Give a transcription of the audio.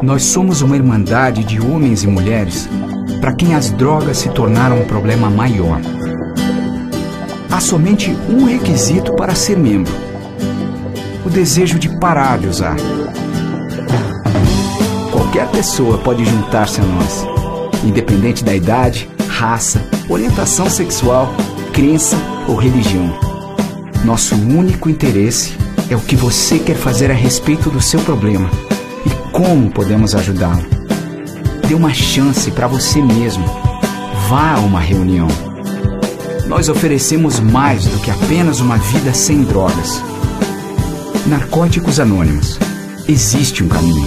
Nós somos uma irmandade de homens e mulheres para quem as drogas se tornaram um problema maior. Há somente um requisito para ser membro: o desejo de parar de usar. Qualquer pessoa pode juntar-se a nós, independente da idade, raça, orientação sexual, crença ou religião. Nosso único interesse é o que você quer fazer a respeito do seu problema e como podemos ajudá-lo. Dê uma chance para você mesmo. Vá a uma reunião. Nós oferecemos mais do que apenas uma vida sem drogas. Narcóticos Anônimos. Existe um caminho.